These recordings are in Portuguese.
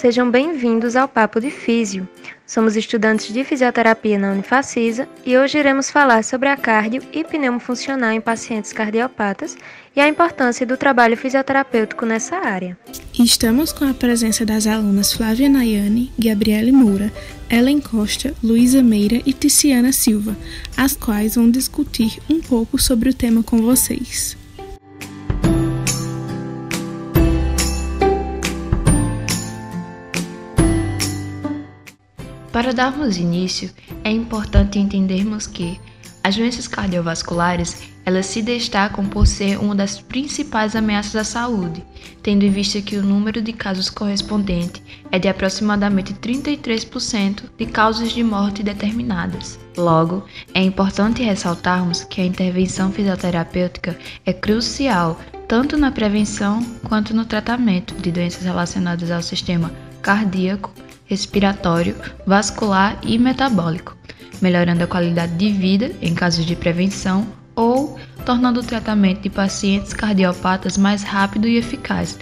Sejam bem-vindos ao Papo de Físio. Somos estudantes de fisioterapia na Unifacisa e hoje iremos falar sobre a cardio e pneumofuncional em pacientes cardiopatas e a importância do trabalho fisioterapêutico nessa área. Estamos com a presença das alunas Flávia Nayane, Gabriele Moura, Ellen Costa, Luísa Meira e Ticiana Silva, as quais vão discutir um pouco sobre o tema com vocês. Para darmos início, é importante entendermos que as doenças cardiovasculares elas se destacam por ser uma das principais ameaças à saúde, tendo em vista que o número de casos correspondente é de aproximadamente 33% de causas de morte determinadas. Logo, é importante ressaltarmos que a intervenção fisioterapêutica é crucial tanto na prevenção quanto no tratamento de doenças relacionadas ao sistema cardíaco, respiratório, vascular e metabólico, melhorando a qualidade de vida em casos de prevenção ou tornando o tratamento de pacientes cardiopatas mais rápido e eficaz,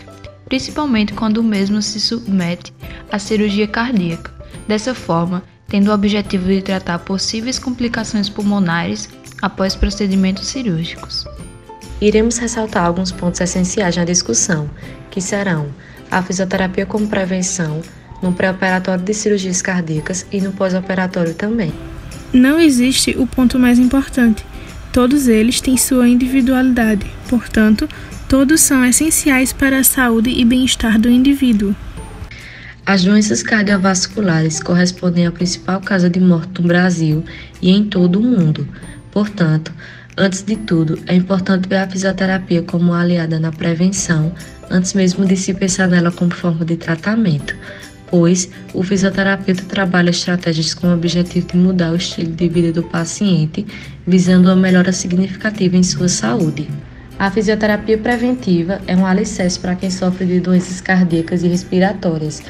principalmente quando o mesmo se submete à cirurgia cardíaca. Dessa forma, tendo o objetivo de tratar possíveis complicações pulmonares após procedimentos cirúrgicos. Iremos ressaltar alguns pontos essenciais na discussão, que serão a fisioterapia como prevenção no pré-operatório de cirurgias cardíacas e no pós-operatório também. Não existe o ponto mais importante. Todos eles têm sua individualidade, portanto, todos são essenciais para a saúde e bem-estar do indivíduo. As doenças cardiovasculares correspondem à principal causa de morte no Brasil e em todo o mundo. Portanto, antes de tudo, é importante ver a fisioterapia como aliada na prevenção, antes mesmo de se pensar nela como forma de tratamento pois o fisioterapeuta trabalha estratégias com o objetivo de mudar o estilo de vida do paciente, visando uma melhora significativa em sua saúde. A fisioterapia preventiva é um alicerce para quem sofre de doenças cardíacas e respiratórias.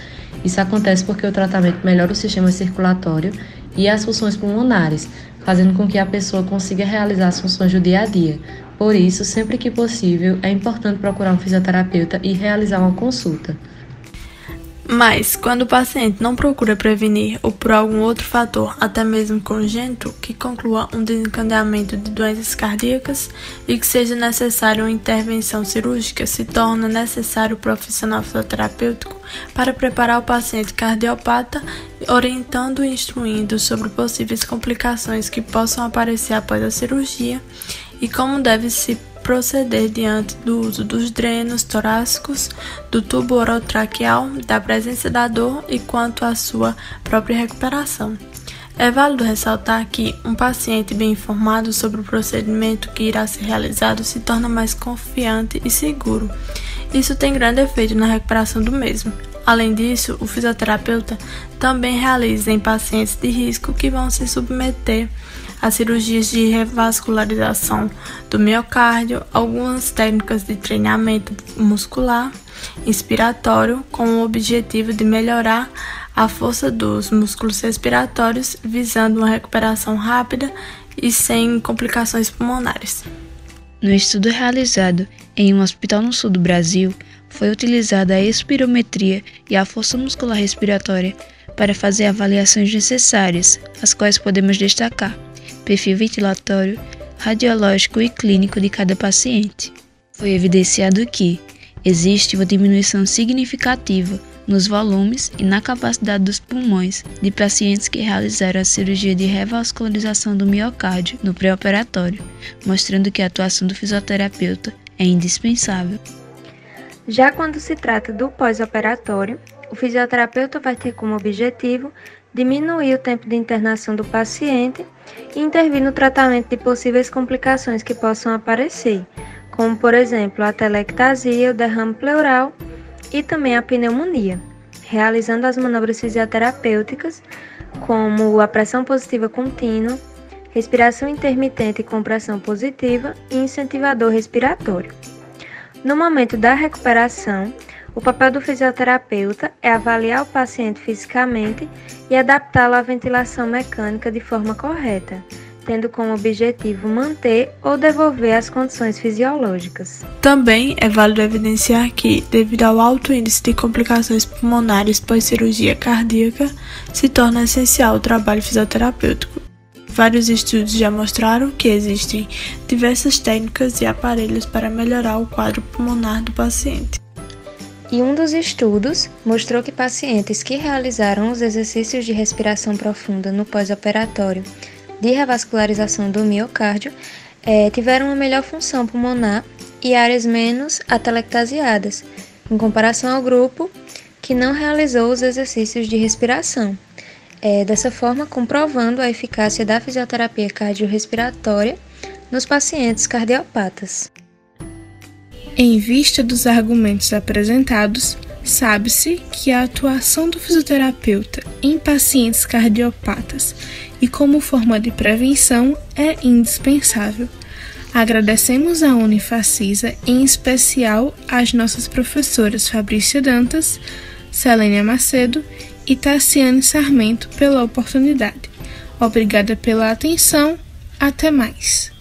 Isso acontece porque o tratamento melhora o sistema circulatório e as funções pulmonares, fazendo com que a pessoa consiga realizar as funções do dia a dia. Por isso, sempre que possível, é importante procurar um fisioterapeuta e realizar uma consulta. Mas, quando o paciente não procura prevenir ou por algum outro fator, até mesmo congênito, que conclua um desencadeamento de doenças cardíacas e que seja necessário uma intervenção cirúrgica, se torna necessário o profissional fisioterapêutico para preparar o paciente cardiopata, orientando e instruindo sobre possíveis complicações que possam aparecer após a cirurgia e como deve se proceder diante do uso dos drenos torácicos, do tubo orotraqueal, da presença da dor e quanto à sua própria recuperação. É válido ressaltar que um paciente bem informado sobre o procedimento que irá ser realizado se torna mais confiante e seguro. Isso tem grande efeito na recuperação do mesmo. Além disso, o fisioterapeuta também realiza em pacientes de risco que vão se submeter as cirurgias de revascularização do miocárdio, algumas técnicas de treinamento muscular inspiratório com o objetivo de melhorar a força dos músculos respiratórios, visando uma recuperação rápida e sem complicações pulmonares. No estudo realizado em um hospital no sul do Brasil, foi utilizada a espirometria e a força muscular respiratória para fazer avaliações necessárias, as quais podemos destacar perfil ventilatório, radiológico e clínico de cada paciente. Foi evidenciado que existe uma diminuição significativa nos volumes e na capacidade dos pulmões de pacientes que realizaram a cirurgia de revascularização do miocárdio no pré-operatório, mostrando que a atuação do fisioterapeuta é indispensável. Já quando se trata do pós-operatório, o fisioterapeuta vai ter como objetivo diminuir o tempo de internação do paciente e intervir no tratamento de possíveis complicações que possam aparecer, como por exemplo a telectasia, o derrame pleural e também a pneumonia, realizando as manobras fisioterapêuticas como a pressão positiva contínua, respiração intermitente com pressão positiva e incentivador respiratório. No momento da recuperação, o papel do fisioterapeuta é avaliar o paciente fisicamente e adaptá-lo à ventilação mecânica de forma correta, tendo como objetivo manter ou devolver as condições fisiológicas. Também é válido evidenciar que, devido ao alto índice de complicações pulmonares pós-cirurgia cardíaca, se torna essencial o trabalho fisioterapêutico. Vários estudos já mostraram que existem diversas técnicas e aparelhos para melhorar o quadro pulmonar do paciente. E um dos estudos mostrou que pacientes que realizaram os exercícios de respiração profunda no pós-operatório de revascularização do miocárdio é, tiveram uma melhor função pulmonar e áreas menos atelectasiadas, em comparação ao grupo que não realizou os exercícios de respiração. É, dessa forma, comprovando a eficácia da fisioterapia cardiorrespiratória nos pacientes cardiopatas. Em vista dos argumentos apresentados, sabe-se que a atuação do fisioterapeuta em pacientes cardiopatas e como forma de prevenção é indispensável. Agradecemos à Unifacisa, em especial às nossas professoras Fabrícia Dantas, Selênia Macedo e Tassiane Sarmento pela oportunidade. Obrigada pela atenção. Até mais.